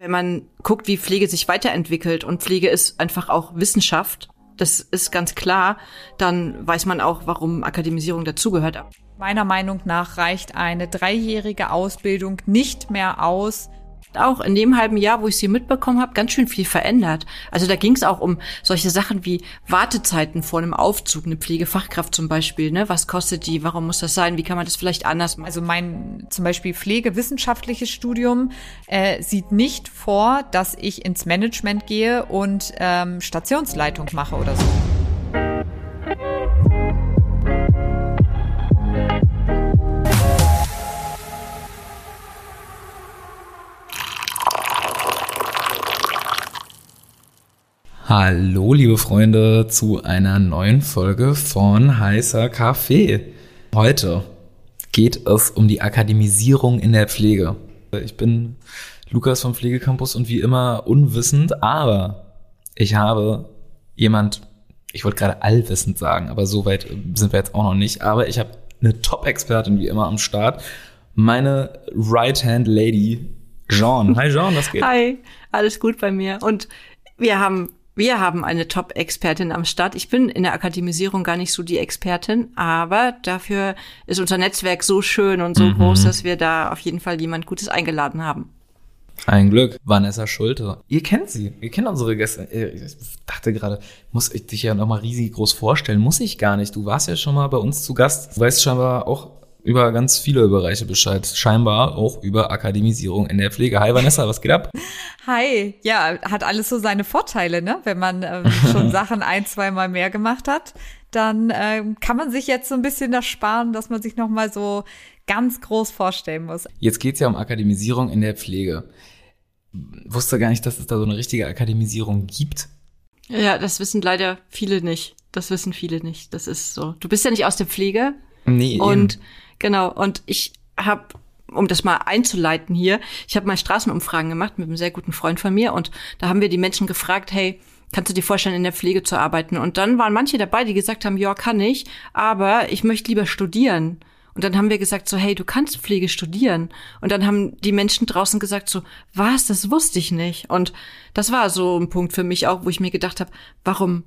Wenn man guckt, wie Pflege sich weiterentwickelt und Pflege ist einfach auch Wissenschaft, das ist ganz klar, dann weiß man auch, warum Akademisierung dazugehört. Meiner Meinung nach reicht eine dreijährige Ausbildung nicht mehr aus, auch in dem halben Jahr, wo ich sie mitbekommen habe, ganz schön viel verändert. Also da ging es auch um solche Sachen wie Wartezeiten vor einem Aufzug, eine Pflegefachkraft zum Beispiel. Ne? Was kostet die? Warum muss das sein? Wie kann man das vielleicht anders machen? Also mein zum Beispiel pflegewissenschaftliches Studium äh, sieht nicht vor, dass ich ins Management gehe und ähm, Stationsleitung mache oder so. Hallo, liebe Freunde, zu einer neuen Folge von Heißer Kaffee. Heute geht es um die Akademisierung in der Pflege. Ich bin Lukas vom Pflegecampus und wie immer unwissend, aber ich habe jemand, ich wollte gerade allwissend sagen, aber so weit sind wir jetzt auch noch nicht, aber ich habe eine Top-Expertin wie immer am Start. Meine Right-Hand-Lady, Jean. Hi Jean, was geht? Hi, alles gut bei mir. Und wir haben wir haben eine Top-Expertin am Start. Ich bin in der Akademisierung gar nicht so die Expertin, aber dafür ist unser Netzwerk so schön und so mhm. groß, dass wir da auf jeden Fall jemand Gutes eingeladen haben. Ein Glück, Vanessa Schulte. Ihr kennt sie, ihr kennt unsere Gäste. Ich dachte gerade, muss ich dich ja nochmal riesig groß vorstellen? Muss ich gar nicht. Du warst ja schon mal bei uns zu Gast. Du weißt scheinbar auch über ganz viele Bereiche Bescheid. Scheinbar auch über Akademisierung in der Pflege. Hi Vanessa, was geht ab? Hi, ja, hat alles so seine Vorteile, ne? Wenn man ähm, schon Sachen ein, zweimal mehr gemacht hat, dann ähm, kann man sich jetzt so ein bisschen das sparen, dass man sich nochmal so ganz groß vorstellen muss. Jetzt geht's ja um Akademisierung in der Pflege. Wusste gar nicht, dass es da so eine richtige Akademisierung gibt. Ja, das wissen leider viele nicht. Das wissen viele nicht. Das ist so. Du bist ja nicht aus der Pflege. Nee. Und eben. Genau, und ich habe um das mal einzuleiten hier, ich habe mal Straßenumfragen gemacht mit einem sehr guten Freund von mir und da haben wir die Menschen gefragt, hey, kannst du dir vorstellen, in der Pflege zu arbeiten? Und dann waren manche dabei, die gesagt haben, ja, kann ich, aber ich möchte lieber studieren. Und dann haben wir gesagt so, hey, du kannst Pflege studieren. Und dann haben die Menschen draußen gesagt so, was, das wusste ich nicht. Und das war so ein Punkt für mich auch, wo ich mir gedacht habe, warum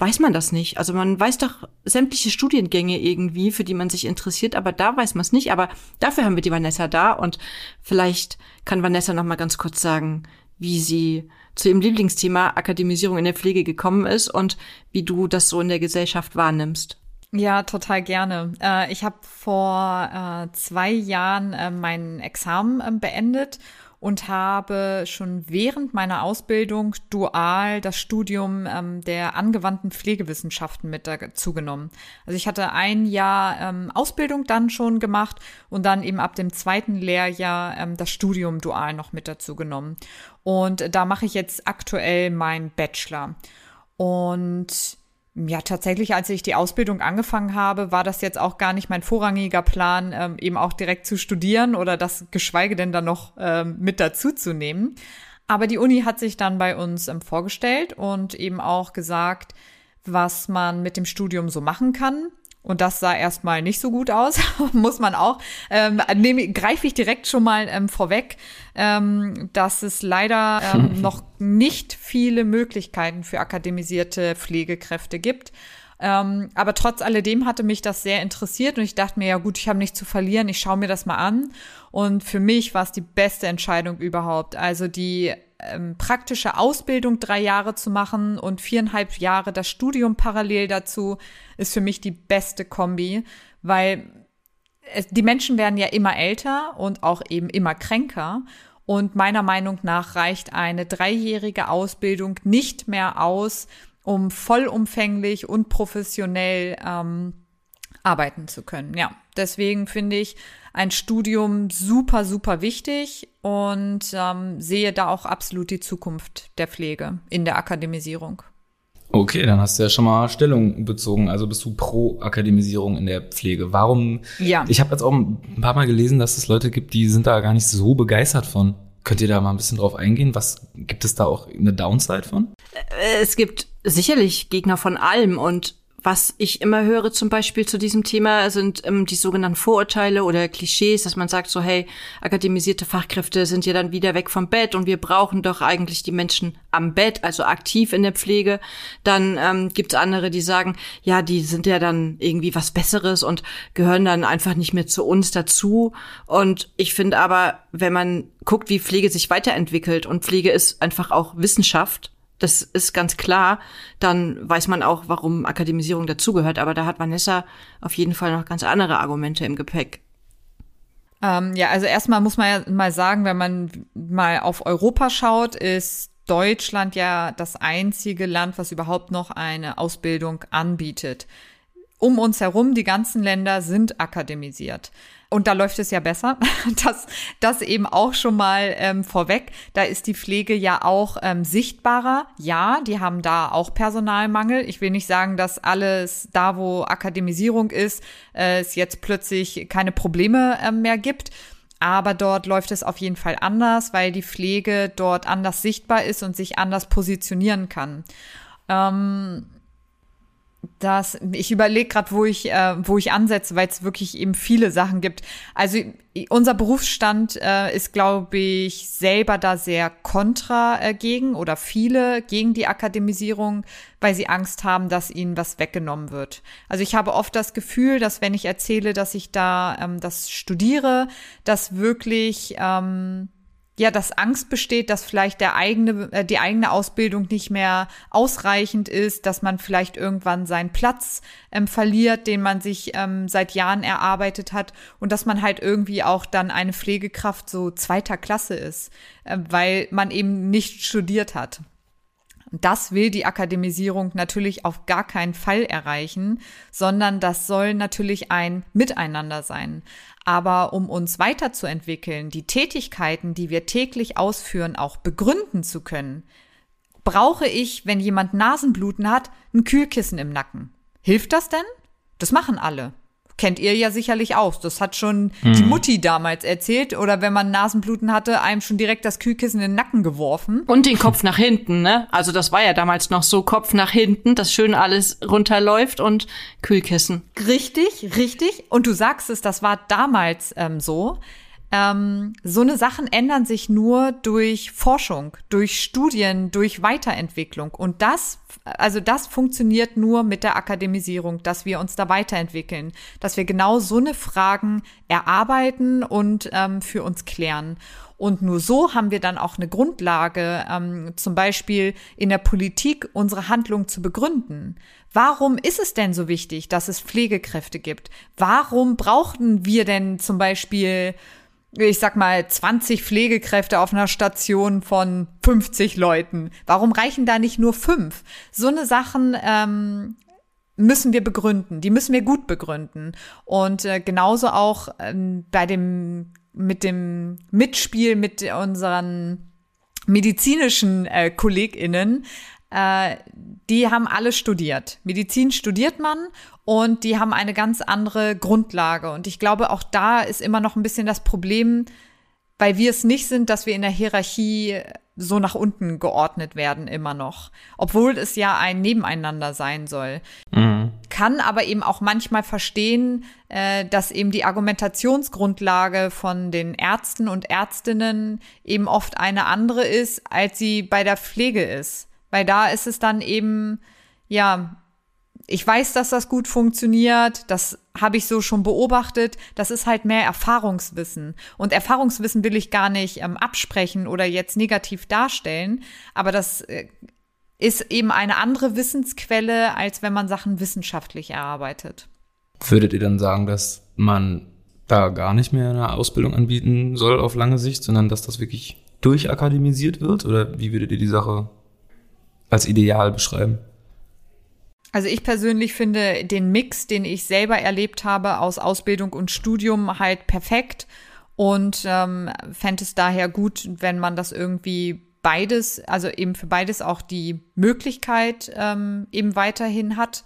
weiß man das nicht. Also man weiß doch sämtliche Studiengänge irgendwie, für die man sich interessiert, aber da weiß man es nicht. Aber dafür haben wir die Vanessa da und vielleicht kann Vanessa noch mal ganz kurz sagen, wie sie zu ihrem Lieblingsthema Akademisierung in der Pflege gekommen ist und wie du das so in der Gesellschaft wahrnimmst. Ja, total gerne. Äh, ich habe vor äh, zwei Jahren äh, mein Examen äh, beendet und habe schon während meiner Ausbildung dual das Studium ähm, der angewandten Pflegewissenschaften mit dazu genommen. Also ich hatte ein Jahr ähm, Ausbildung dann schon gemacht und dann eben ab dem zweiten Lehrjahr ähm, das Studium dual noch mit dazu genommen. Und da mache ich jetzt aktuell meinen Bachelor. Und ja, tatsächlich, als ich die Ausbildung angefangen habe, war das jetzt auch gar nicht mein vorrangiger Plan, ähm, eben auch direkt zu studieren oder das geschweige denn dann noch ähm, mit dazu zu nehmen. Aber die Uni hat sich dann bei uns ähm, vorgestellt und eben auch gesagt, was man mit dem Studium so machen kann. Und das sah erstmal nicht so gut aus, muss man auch. Ähm, greife ich direkt schon mal ähm, vorweg, ähm, dass es leider ähm, noch nicht viele Möglichkeiten für akademisierte Pflegekräfte gibt. Ähm, aber trotz alledem hatte mich das sehr interessiert und ich dachte mir, ja gut, ich habe nichts zu verlieren, ich schaue mir das mal an. Und für mich war es die beste Entscheidung überhaupt. Also die ähm, praktische Ausbildung drei Jahre zu machen und viereinhalb Jahre das Studium parallel dazu, ist für mich die beste Kombi, weil die Menschen werden ja immer älter und auch eben immer kränker. Und meiner Meinung nach reicht eine dreijährige Ausbildung nicht mehr aus, um vollumfänglich und professionell ähm, arbeiten zu können. Ja, deswegen finde ich ein Studium super, super wichtig und ähm, sehe da auch absolut die Zukunft der Pflege in der Akademisierung. Okay, dann hast du ja schon mal Stellung bezogen. Also bist du pro Akademisierung in der Pflege. Warum? Ja. Ich habe jetzt auch ein paar Mal gelesen, dass es Leute gibt, die sind da gar nicht so begeistert von. Könnt ihr da mal ein bisschen drauf eingehen? Was gibt es da auch eine Downside von? Äh, es gibt sicherlich Gegner von allem und was ich immer höre zum Beispiel zu diesem Thema, sind ähm, die sogenannten Vorurteile oder Klischees, dass man sagt so, hey, akademisierte Fachkräfte sind ja dann wieder weg vom Bett und wir brauchen doch eigentlich die Menschen am Bett, also aktiv in der Pflege. Dann ähm, gibt es andere, die sagen, ja, die sind ja dann irgendwie was Besseres und gehören dann einfach nicht mehr zu uns dazu. Und ich finde aber, wenn man guckt, wie Pflege sich weiterentwickelt und Pflege ist einfach auch Wissenschaft, das ist ganz klar, dann weiß man auch, warum Akademisierung dazugehört. Aber da hat Vanessa auf jeden Fall noch ganz andere Argumente im Gepäck. Ähm, ja, also erstmal muss man ja mal sagen, wenn man mal auf Europa schaut, ist Deutschland ja das einzige Land, was überhaupt noch eine Ausbildung anbietet. Um uns herum, die ganzen Länder sind akademisiert. Und da läuft es ja besser. Das, das eben auch schon mal ähm, vorweg. Da ist die Pflege ja auch ähm, sichtbarer. Ja, die haben da auch Personalmangel. Ich will nicht sagen, dass alles da, wo Akademisierung ist, äh, es jetzt plötzlich keine Probleme äh, mehr gibt. Aber dort läuft es auf jeden Fall anders, weil die Pflege dort anders sichtbar ist und sich anders positionieren kann. Ähm, das, ich überlege gerade, wo ich, äh, wo ich ansetze, weil es wirklich eben viele Sachen gibt. Also unser Berufsstand äh, ist, glaube ich, selber da sehr kontra äh, gegen oder viele gegen die Akademisierung, weil sie Angst haben, dass ihnen was weggenommen wird. Also ich habe oft das Gefühl, dass wenn ich erzähle, dass ich da ähm, das studiere, dass wirklich ähm, ja, dass Angst besteht, dass vielleicht der eigene, äh, die eigene Ausbildung nicht mehr ausreichend ist, dass man vielleicht irgendwann seinen Platz ähm, verliert, den man sich ähm, seit Jahren erarbeitet hat und dass man halt irgendwie auch dann eine Pflegekraft so zweiter Klasse ist, äh, weil man eben nicht studiert hat. Das will die Akademisierung natürlich auf gar keinen Fall erreichen, sondern das soll natürlich ein Miteinander sein. Aber um uns weiterzuentwickeln, die Tätigkeiten, die wir täglich ausführen, auch begründen zu können, brauche ich, wenn jemand Nasenbluten hat, ein Kühlkissen im Nacken. Hilft das denn? Das machen alle kennt ihr ja sicherlich auch. Das hat schon mhm. die Mutti damals erzählt. Oder wenn man Nasenbluten hatte, einem schon direkt das Kühlkissen in den Nacken geworfen. Und den Kopf nach hinten, ne? Also das war ja damals noch so, Kopf nach hinten, dass schön alles runterläuft und Kühlkissen. Richtig, richtig. Und du sagst es, das war damals ähm, so. Ähm, so eine Sachen ändern sich nur durch Forschung, durch Studien, durch Weiterentwicklung. Und das, also das funktioniert nur mit der Akademisierung, dass wir uns da weiterentwickeln, dass wir genau so eine Fragen erarbeiten und ähm, für uns klären. Und nur so haben wir dann auch eine Grundlage, ähm, zum Beispiel in der Politik unsere Handlung zu begründen. Warum ist es denn so wichtig, dass es Pflegekräfte gibt? Warum brauchten wir denn zum Beispiel ich sag mal, 20 Pflegekräfte auf einer Station von 50 Leuten. Warum reichen da nicht nur fünf? So eine Sachen ähm, müssen wir begründen. Die müssen wir gut begründen. Und äh, genauso auch ähm, bei dem mit dem Mitspiel mit unseren medizinischen äh, KollegInnen äh, die haben alle studiert. Medizin studiert man und die haben eine ganz andere Grundlage. Und ich glaube, auch da ist immer noch ein bisschen das Problem, weil wir es nicht sind, dass wir in der Hierarchie so nach unten geordnet werden immer noch, obwohl es ja ein Nebeneinander sein soll. Mhm. Kann aber eben auch manchmal verstehen, äh, dass eben die Argumentationsgrundlage von den Ärzten und Ärztinnen eben oft eine andere ist, als sie bei der Pflege ist. Weil da ist es dann eben, ja, ich weiß, dass das gut funktioniert, das habe ich so schon beobachtet, das ist halt mehr Erfahrungswissen. Und Erfahrungswissen will ich gar nicht ähm, absprechen oder jetzt negativ darstellen, aber das äh, ist eben eine andere Wissensquelle, als wenn man Sachen wissenschaftlich erarbeitet. Würdet ihr dann sagen, dass man da gar nicht mehr eine Ausbildung anbieten soll auf lange Sicht, sondern dass das wirklich durchakademisiert wird? Oder wie würdet ihr die Sache als ideal beschreiben? Also ich persönlich finde den Mix, den ich selber erlebt habe aus Ausbildung und Studium halt perfekt und ähm, fände es daher gut, wenn man das irgendwie beides, also eben für beides auch die Möglichkeit ähm, eben weiterhin hat.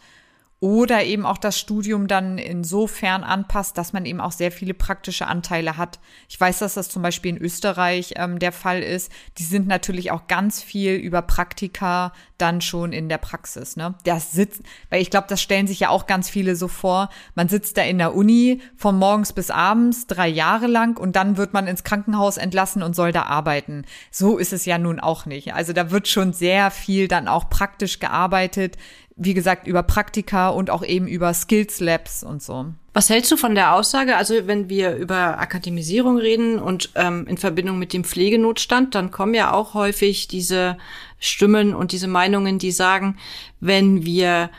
Oder eben auch das Studium dann insofern anpasst, dass man eben auch sehr viele praktische Anteile hat. Ich weiß, dass das zum Beispiel in Österreich ähm, der Fall ist. Die sind natürlich auch ganz viel über Praktika dann schon in der Praxis. Ne? Das sitzt, weil ich glaube, das stellen sich ja auch ganz viele so vor. Man sitzt da in der Uni von morgens bis abends drei Jahre lang und dann wird man ins Krankenhaus entlassen und soll da arbeiten. So ist es ja nun auch nicht. Also da wird schon sehr viel dann auch praktisch gearbeitet wie gesagt, über Praktika und auch eben über Skills Labs und so. Was hältst du von der Aussage? Also wenn wir über Akademisierung reden und ähm, in Verbindung mit dem Pflegenotstand, dann kommen ja auch häufig diese Stimmen und diese Meinungen, die sagen, wenn wir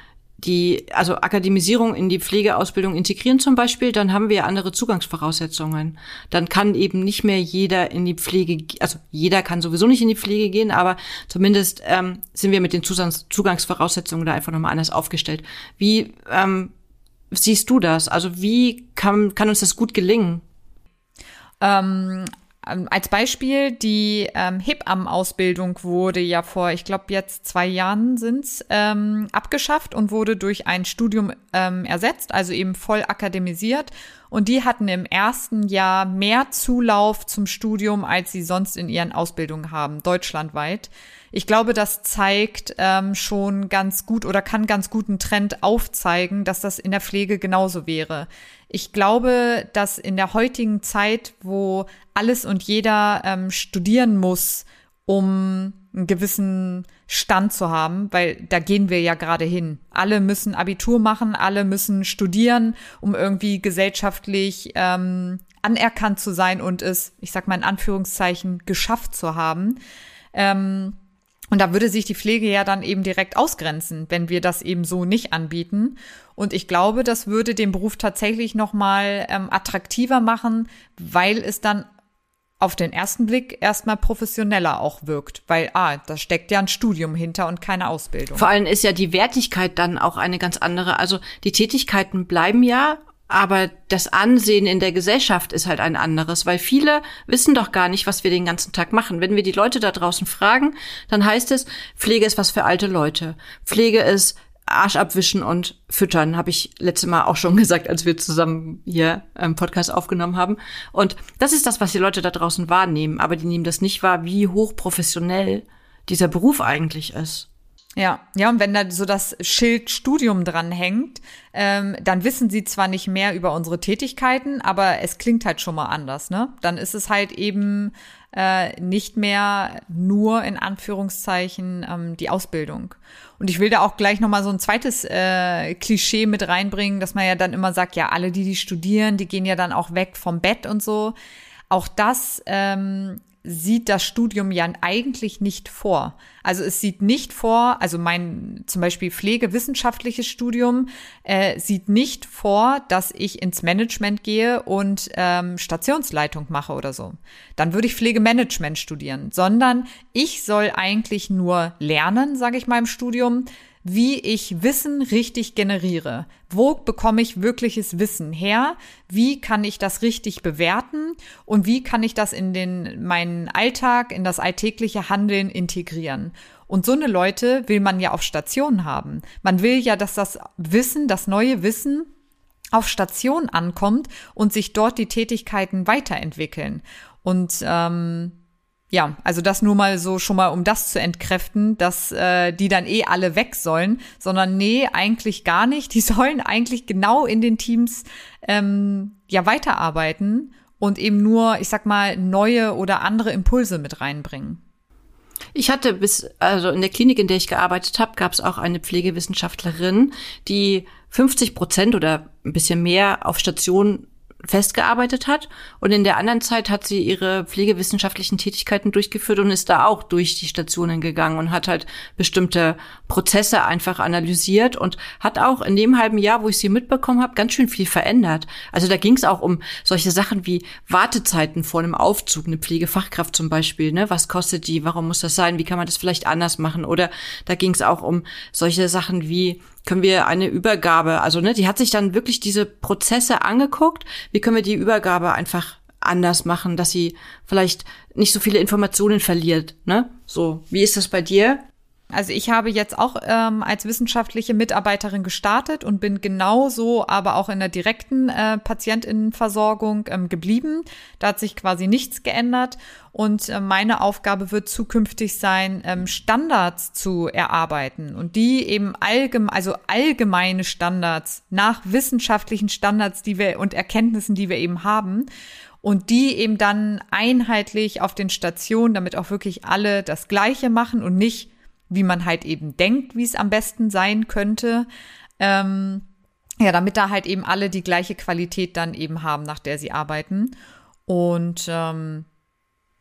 die, also Akademisierung in die Pflegeausbildung integrieren zum Beispiel, dann haben wir andere Zugangsvoraussetzungen. Dann kann eben nicht mehr jeder in die Pflege, also jeder kann sowieso nicht in die Pflege gehen, aber zumindest ähm, sind wir mit den Zugangs Zugangsvoraussetzungen da einfach nochmal anders aufgestellt. Wie ähm, siehst du das? Also wie kann, kann uns das gut gelingen? Ähm, als Beispiel, die ähm, Hebammenausbildung wurde ja vor, ich glaube jetzt zwei Jahren sind's ähm, abgeschafft und wurde durch ein Studium ähm, ersetzt, also eben voll akademisiert. Und die hatten im ersten Jahr mehr Zulauf zum Studium, als sie sonst in ihren Ausbildungen haben, deutschlandweit. Ich glaube, das zeigt ähm, schon ganz gut oder kann ganz guten Trend aufzeigen, dass das in der Pflege genauso wäre. Ich glaube, dass in der heutigen Zeit, wo alles und jeder ähm, studieren muss, um einen gewissen Stand zu haben, weil da gehen wir ja gerade hin. Alle müssen Abitur machen, alle müssen studieren, um irgendwie gesellschaftlich ähm, anerkannt zu sein und es, ich sag mal in Anführungszeichen, geschafft zu haben. Ähm, und da würde sich die Pflege ja dann eben direkt ausgrenzen, wenn wir das eben so nicht anbieten. Und ich glaube, das würde den Beruf tatsächlich nochmal ähm, attraktiver machen, weil es dann auf den ersten Blick erstmal professioneller auch wirkt, weil ah, da steckt ja ein Studium hinter und keine Ausbildung. Vor allem ist ja die Wertigkeit dann auch eine ganz andere. Also die Tätigkeiten bleiben ja, aber das Ansehen in der Gesellschaft ist halt ein anderes, weil viele wissen doch gar nicht, was wir den ganzen Tag machen. Wenn wir die Leute da draußen fragen, dann heißt es, Pflege ist was für alte Leute. Pflege ist Arsch abwischen und füttern, habe ich letzte Mal auch schon gesagt, als wir zusammen hier einen Podcast aufgenommen haben. Und das ist das, was die Leute da draußen wahrnehmen, aber die nehmen das nicht wahr, wie hochprofessionell dieser Beruf eigentlich ist. Ja, ja, und wenn da so das Schild Studium dran hängt, ähm, dann wissen sie zwar nicht mehr über unsere Tätigkeiten, aber es klingt halt schon mal anders, ne? Dann ist es halt eben äh, nicht mehr nur in Anführungszeichen ähm, die Ausbildung. Und ich will da auch gleich noch mal so ein zweites äh, Klischee mit reinbringen, dass man ja dann immer sagt, ja, alle, die die studieren, die gehen ja dann auch weg vom Bett und so. Auch das ähm, sieht das Studium ja eigentlich nicht vor. Also es sieht nicht vor, also mein zum Beispiel pflegewissenschaftliches Studium äh, sieht nicht vor, dass ich ins Management gehe und ähm, Stationsleitung mache oder so. Dann würde ich Pflegemanagement studieren, sondern ich soll eigentlich nur lernen, sage ich mal im Studium, wie ich Wissen richtig generiere. Wo bekomme ich wirkliches Wissen her? Wie kann ich das richtig bewerten? Und wie kann ich das in den, meinen Alltag, in das alltägliche Handeln integrieren? Und so eine Leute will man ja auf Station haben. Man will ja, dass das Wissen, das neue Wissen auf Station ankommt und sich dort die Tätigkeiten weiterentwickeln. Und ähm, ja, also das nur mal so schon mal, um das zu entkräften, dass äh, die dann eh alle weg sollen, sondern nee, eigentlich gar nicht. Die sollen eigentlich genau in den Teams ähm, ja weiterarbeiten und eben nur, ich sag mal, neue oder andere Impulse mit reinbringen. Ich hatte bis, also in der Klinik, in der ich gearbeitet habe, gab es auch eine Pflegewissenschaftlerin, die 50 Prozent oder ein bisschen mehr auf Station festgearbeitet hat. Und in der anderen Zeit hat sie ihre pflegewissenschaftlichen Tätigkeiten durchgeführt und ist da auch durch die Stationen gegangen und hat halt bestimmte Prozesse einfach analysiert und hat auch in dem halben Jahr, wo ich sie mitbekommen habe, ganz schön viel verändert. Also da ging es auch um solche Sachen wie Wartezeiten vor einem Aufzug, eine Pflegefachkraft zum Beispiel. Ne? Was kostet die? Warum muss das sein? Wie kann man das vielleicht anders machen? Oder da ging es auch um solche Sachen wie können wir eine Übergabe, also ne, die hat sich dann wirklich diese Prozesse angeguckt, wie können wir die Übergabe einfach anders machen, dass sie vielleicht nicht so viele Informationen verliert, ne? So, wie ist das bei dir? Also ich habe jetzt auch ähm, als wissenschaftliche Mitarbeiterin gestartet und bin genauso aber auch in der direkten äh, Patientinnenversorgung ähm, geblieben. Da hat sich quasi nichts geändert. Und äh, meine Aufgabe wird zukünftig sein, ähm, Standards zu erarbeiten und die eben allgemein, also allgemeine Standards nach wissenschaftlichen Standards, die wir und Erkenntnissen, die wir eben haben und die eben dann einheitlich auf den Stationen, damit auch wirklich alle das Gleiche machen und nicht wie man halt eben denkt, wie es am besten sein könnte. Ähm, ja, damit da halt eben alle die gleiche Qualität dann eben haben, nach der sie arbeiten. Und ähm,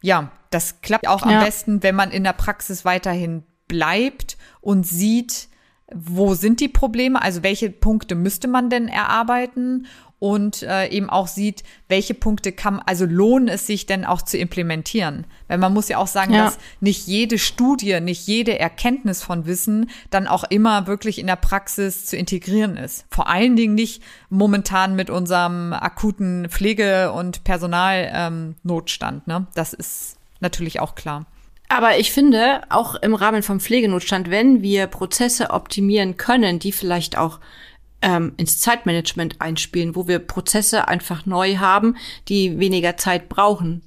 ja, das klappt auch ja. am besten, wenn man in der Praxis weiterhin bleibt und sieht, wo sind die Probleme, also welche Punkte müsste man denn erarbeiten und äh, eben auch sieht, welche Punkte kann, also lohnen es sich denn auch zu implementieren. Weil man muss ja auch sagen, ja. dass nicht jede Studie, nicht jede Erkenntnis von Wissen dann auch immer wirklich in der Praxis zu integrieren ist. Vor allen Dingen nicht momentan mit unserem akuten Pflege- und Personalnotstand. Ähm, ne? Das ist natürlich auch klar. Aber ich finde, auch im Rahmen vom Pflegenotstand, wenn wir Prozesse optimieren können, die vielleicht auch ähm, ins Zeitmanagement einspielen, wo wir Prozesse einfach neu haben, die weniger Zeit brauchen,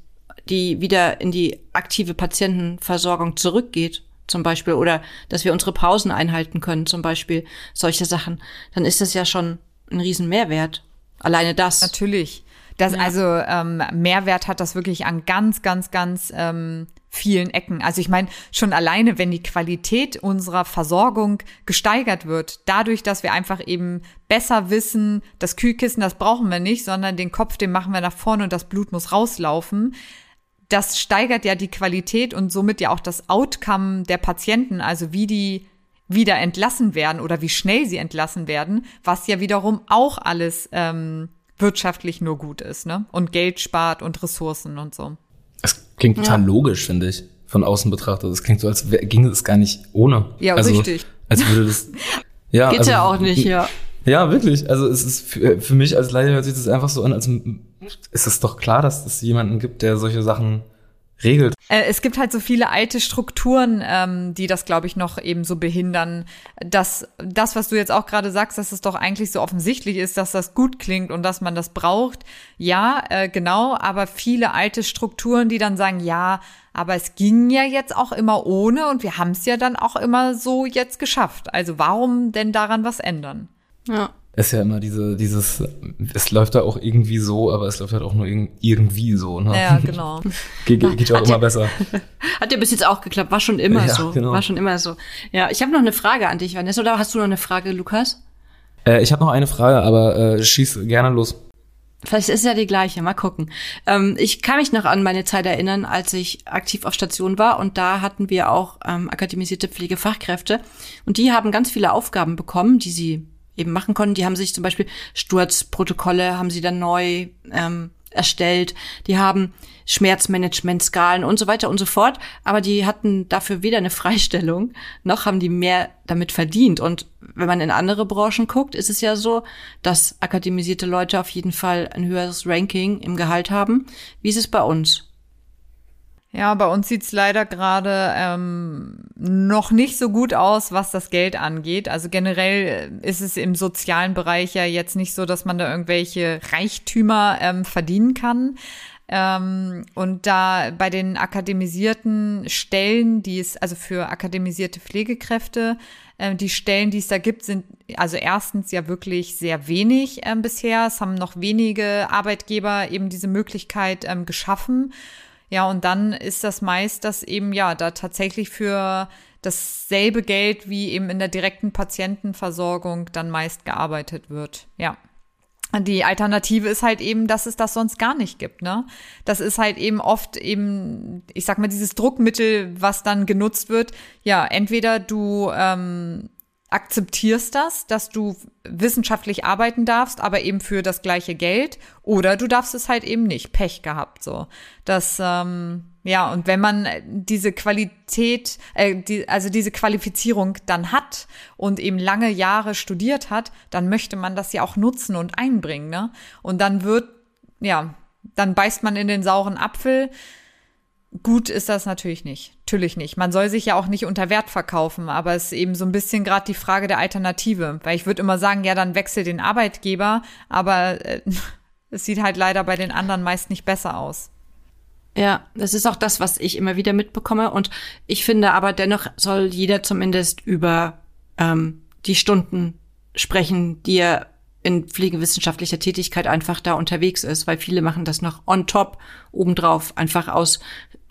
die wieder in die aktive Patientenversorgung zurückgeht, zum Beispiel, oder dass wir unsere Pausen einhalten können, zum Beispiel, solche Sachen, dann ist das ja schon ein riesen Mehrwert. Alleine das. Natürlich. Das, ja. Also ähm, Mehrwert hat das wirklich an ganz, ganz, ganz ähm, vielen Ecken. Also ich meine, schon alleine, wenn die Qualität unserer Versorgung gesteigert wird, dadurch, dass wir einfach eben besser wissen, das Kühlkissen, das brauchen wir nicht, sondern den Kopf, den machen wir nach vorne und das Blut muss rauslaufen. Das steigert ja die Qualität und somit ja auch das Outcome der Patienten, also wie die wieder entlassen werden oder wie schnell sie entlassen werden, was ja wiederum auch alles ähm, wirtschaftlich nur gut ist, ne? Und Geld spart und Ressourcen und so. Klingt total ja. logisch, finde ich, von außen betrachtet. Es klingt so, als ginge es gar nicht ohne. Ja, also, richtig. Als würde das. Ja, Geht also, ja auch nicht, ja. Ja, wirklich. Also es ist für, für mich als Leiter hört sich das einfach so an, als ist es doch klar, dass es jemanden gibt, der solche Sachen regelt. Äh, es gibt halt so viele alte Strukturen, ähm, die das, glaube ich, noch eben so behindern. Dass das, was du jetzt auch gerade sagst, dass es doch eigentlich so offensichtlich ist, dass das gut klingt und dass man das braucht. Ja, äh, genau, aber viele alte Strukturen, die dann sagen, ja, aber es ging ja jetzt auch immer ohne und wir haben es ja dann auch immer so jetzt geschafft. Also warum denn daran was ändern? Ja ist ja immer diese, dieses, es läuft da auch irgendwie so, aber es läuft halt auch nur irgendwie so. Ne? Ja, genau. Ge geht ja auch immer besser. Hat ja bis jetzt auch geklappt, war schon immer ja, so. Genau. War schon immer so. Ja, ich habe noch eine Frage an dich, Vanessa, oder hast du noch eine Frage, Lukas? Äh, ich habe noch eine Frage, aber äh, schieß gerne los. Vielleicht ist es ja die gleiche, mal gucken. Ähm, ich kann mich noch an meine Zeit erinnern, als ich aktiv auf Station war und da hatten wir auch ähm, akademisierte Pflegefachkräfte und die haben ganz viele Aufgaben bekommen, die sie eben machen konnten. Die haben sich zum Beispiel Sturzprotokolle haben sie dann neu ähm, erstellt. Die haben Schmerzmanagement-Skalen und so weiter und so fort. Aber die hatten dafür weder eine Freistellung, noch haben die mehr damit verdient. Und wenn man in andere Branchen guckt, ist es ja so, dass akademisierte Leute auf jeden Fall ein höheres Ranking im Gehalt haben. Wie ist es bei uns? Ja, bei uns sieht's leider gerade ähm, noch nicht so gut aus, was das Geld angeht. Also generell ist es im sozialen Bereich ja jetzt nicht so, dass man da irgendwelche Reichtümer ähm, verdienen kann. Ähm, und da bei den akademisierten Stellen, die es, also für akademisierte Pflegekräfte, äh, die Stellen, die es da gibt, sind also erstens ja wirklich sehr wenig äh, bisher. Es haben noch wenige Arbeitgeber eben diese Möglichkeit ähm, geschaffen. Ja, und dann ist das meist, dass eben ja da tatsächlich für dasselbe Geld wie eben in der direkten Patientenversorgung dann meist gearbeitet wird. Ja. Die Alternative ist halt eben, dass es das sonst gar nicht gibt, ne? Das ist halt eben oft eben, ich sag mal, dieses Druckmittel, was dann genutzt wird. Ja, entweder du ähm, akzeptierst das, dass du wissenschaftlich arbeiten darfst, aber eben für das gleiche Geld, oder du darfst es halt eben nicht. Pech gehabt, so. Das, ähm, ja, und wenn man diese Qualität, äh, die, also diese Qualifizierung dann hat und eben lange Jahre studiert hat, dann möchte man das ja auch nutzen und einbringen, ne? Und dann wird, ja, dann beißt man in den sauren Apfel gut ist das natürlich nicht. Natürlich nicht. Man soll sich ja auch nicht unter Wert verkaufen, aber es ist eben so ein bisschen gerade die Frage der Alternative. Weil ich würde immer sagen, ja, dann wechsel den Arbeitgeber, aber äh, es sieht halt leider bei den anderen meist nicht besser aus. Ja, das ist auch das, was ich immer wieder mitbekomme. Und ich finde aber dennoch soll jeder zumindest über ähm, die Stunden sprechen, die er in pflegewissenschaftlicher Tätigkeit einfach da unterwegs ist, weil viele machen das noch on top, obendrauf, einfach aus,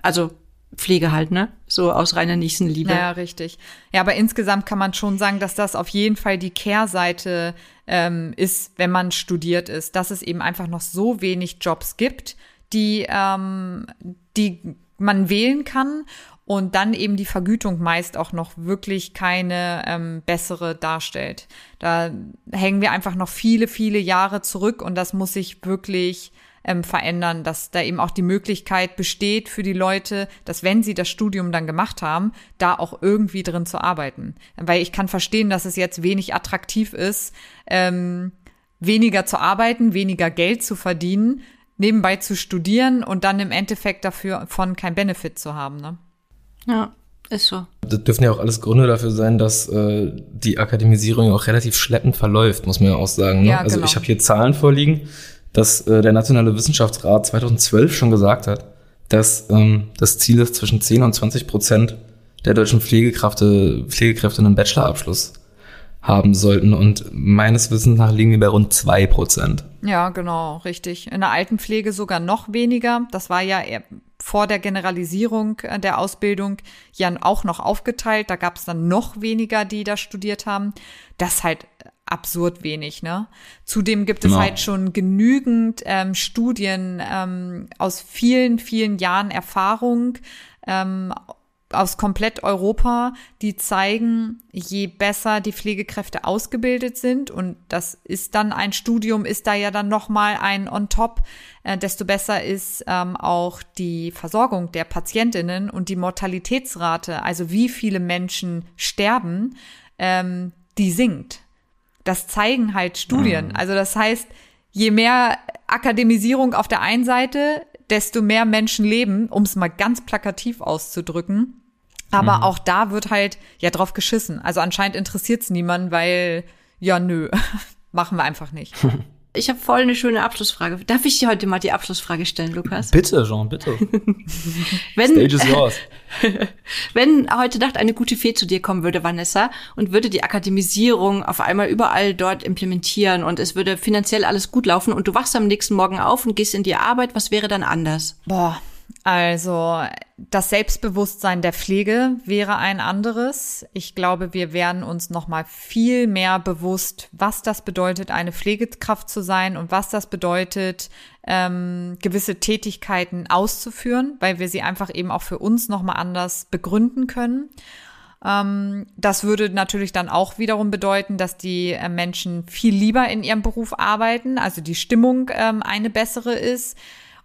also Pflege halt, ne? So aus reiner Nächstenliebe. Ja, richtig. Ja, aber insgesamt kann man schon sagen, dass das auf jeden Fall die Kehrseite ähm, ist, wenn man studiert ist, dass es eben einfach noch so wenig Jobs gibt, die, ähm, die man wählen kann und dann eben die Vergütung meist auch noch wirklich keine ähm, bessere darstellt. Da hängen wir einfach noch viele, viele Jahre zurück und das muss sich wirklich ähm, verändern, dass da eben auch die Möglichkeit besteht für die Leute, dass wenn sie das Studium dann gemacht haben, da auch irgendwie drin zu arbeiten. Weil ich kann verstehen, dass es jetzt wenig attraktiv ist, ähm, weniger zu arbeiten, weniger Geld zu verdienen, nebenbei zu studieren und dann im Endeffekt dafür von kein Benefit zu haben. Ne? Ja, ist so. Das dürfen ja auch alles Gründe dafür sein, dass äh, die Akademisierung auch relativ schleppend verläuft, muss man ja auch sagen. Ne? Ja, also genau. ich habe hier Zahlen vorliegen, dass äh, der Nationale Wissenschaftsrat 2012 schon gesagt hat, dass ähm, das Ziel ist, zwischen 10 und 20 Prozent der deutschen Pflegekräfte, Pflegekräfte einen Bachelorabschluss haben sollten. Und meines Wissens nach liegen wir bei rund zwei Prozent. Ja, genau, richtig. In der Altenpflege sogar noch weniger. Das war ja eher vor der Generalisierung äh, der Ausbildung ja auch noch aufgeteilt. Da gab es dann noch weniger, die da studiert haben. Das ist halt absurd wenig, ne? Zudem gibt es Genau. halt schon genügend ähm, Studien ähm, aus vielen, vielen Jahren Erfahrung ähm, aus komplett Europa, die zeigen, je besser die Pflegekräfte ausgebildet sind und das ist dann ein Studium, ist da ja dann noch mal ein on top, äh, desto besser ist ähm, auch die Versorgung der Patientinnen und die Mortalitätsrate, also wie viele Menschen sterben, ähm, die sinkt. Das zeigen halt Studien. Also das heißt, je mehr Akademisierung auf der einen Seite, desto mehr Menschen leben, um es mal ganz plakativ auszudrücken. Aber auch da wird halt ja drauf geschissen. Also anscheinend interessiert es niemanden, weil ja nö, machen wir einfach nicht. Ich habe voll eine schöne Abschlussfrage. Darf ich dir heute mal die Abschlussfrage stellen, Lukas? Bitte, Jean, bitte. Wenn, Stage is yours. wenn heute Nacht eine gute Fee zu dir kommen würde, Vanessa, und würde die Akademisierung auf einmal überall dort implementieren und es würde finanziell alles gut laufen und du wachst am nächsten Morgen auf und gehst in die Arbeit, was wäre dann anders? Boah, also das Selbstbewusstsein der Pflege wäre ein anderes. Ich glaube, wir werden uns noch mal viel mehr bewusst, was das bedeutet, eine Pflegekraft zu sein und was das bedeutet, ähm, gewisse Tätigkeiten auszuführen, weil wir sie einfach eben auch für uns noch mal anders begründen können. Ähm, das würde natürlich dann auch wiederum bedeuten, dass die äh, Menschen viel lieber in ihrem Beruf arbeiten, also die Stimmung ähm, eine bessere ist.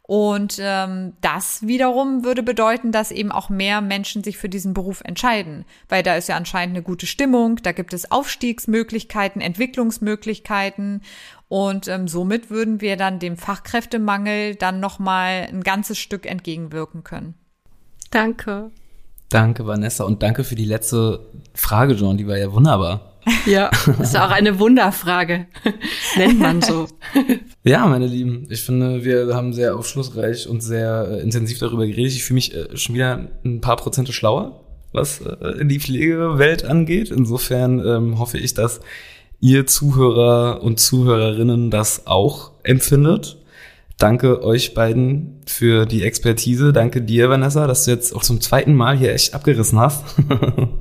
Und ähm, das wiederum würde bedeuten, dass eben auch mehr Menschen sich für diesen Beruf entscheiden, weil da ist ja anscheinend eine gute Stimmung, da gibt es Aufstiegsmöglichkeiten, Entwicklungsmöglichkeiten und ähm, somit würden wir dann dem Fachkräftemangel dann noch mal ein ganzes Stück entgegenwirken können. Danke. Danke, Vanessa. Und danke für die letzte Frage, Jean. Die war ja wunderbar. Ja, das ist auch eine Wunderfrage. Nennt man so. Ja, meine Lieben, ich finde, wir haben sehr aufschlussreich und sehr äh, intensiv darüber geredet. Ich fühle mich äh, schon wieder ein paar Prozente schlauer, was äh, die Pflegewelt angeht. Insofern ähm, hoffe ich, dass ihr Zuhörer und Zuhörerinnen das auch empfindet. Danke euch beiden für die Expertise. Danke dir, Vanessa, dass du jetzt auch zum zweiten Mal hier echt abgerissen hast.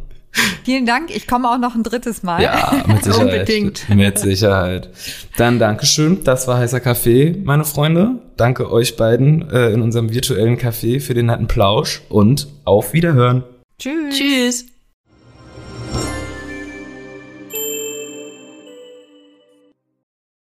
Vielen Dank. Ich komme auch noch ein drittes Mal. Ja, mit Sicherheit. Unbedingt. Mit Sicherheit. Dann Dankeschön. Das war heißer Kaffee, meine Freunde. Danke euch beiden äh, in unserem virtuellen Café für den netten Plausch und auf Wiederhören. Tschüss. Tschüss.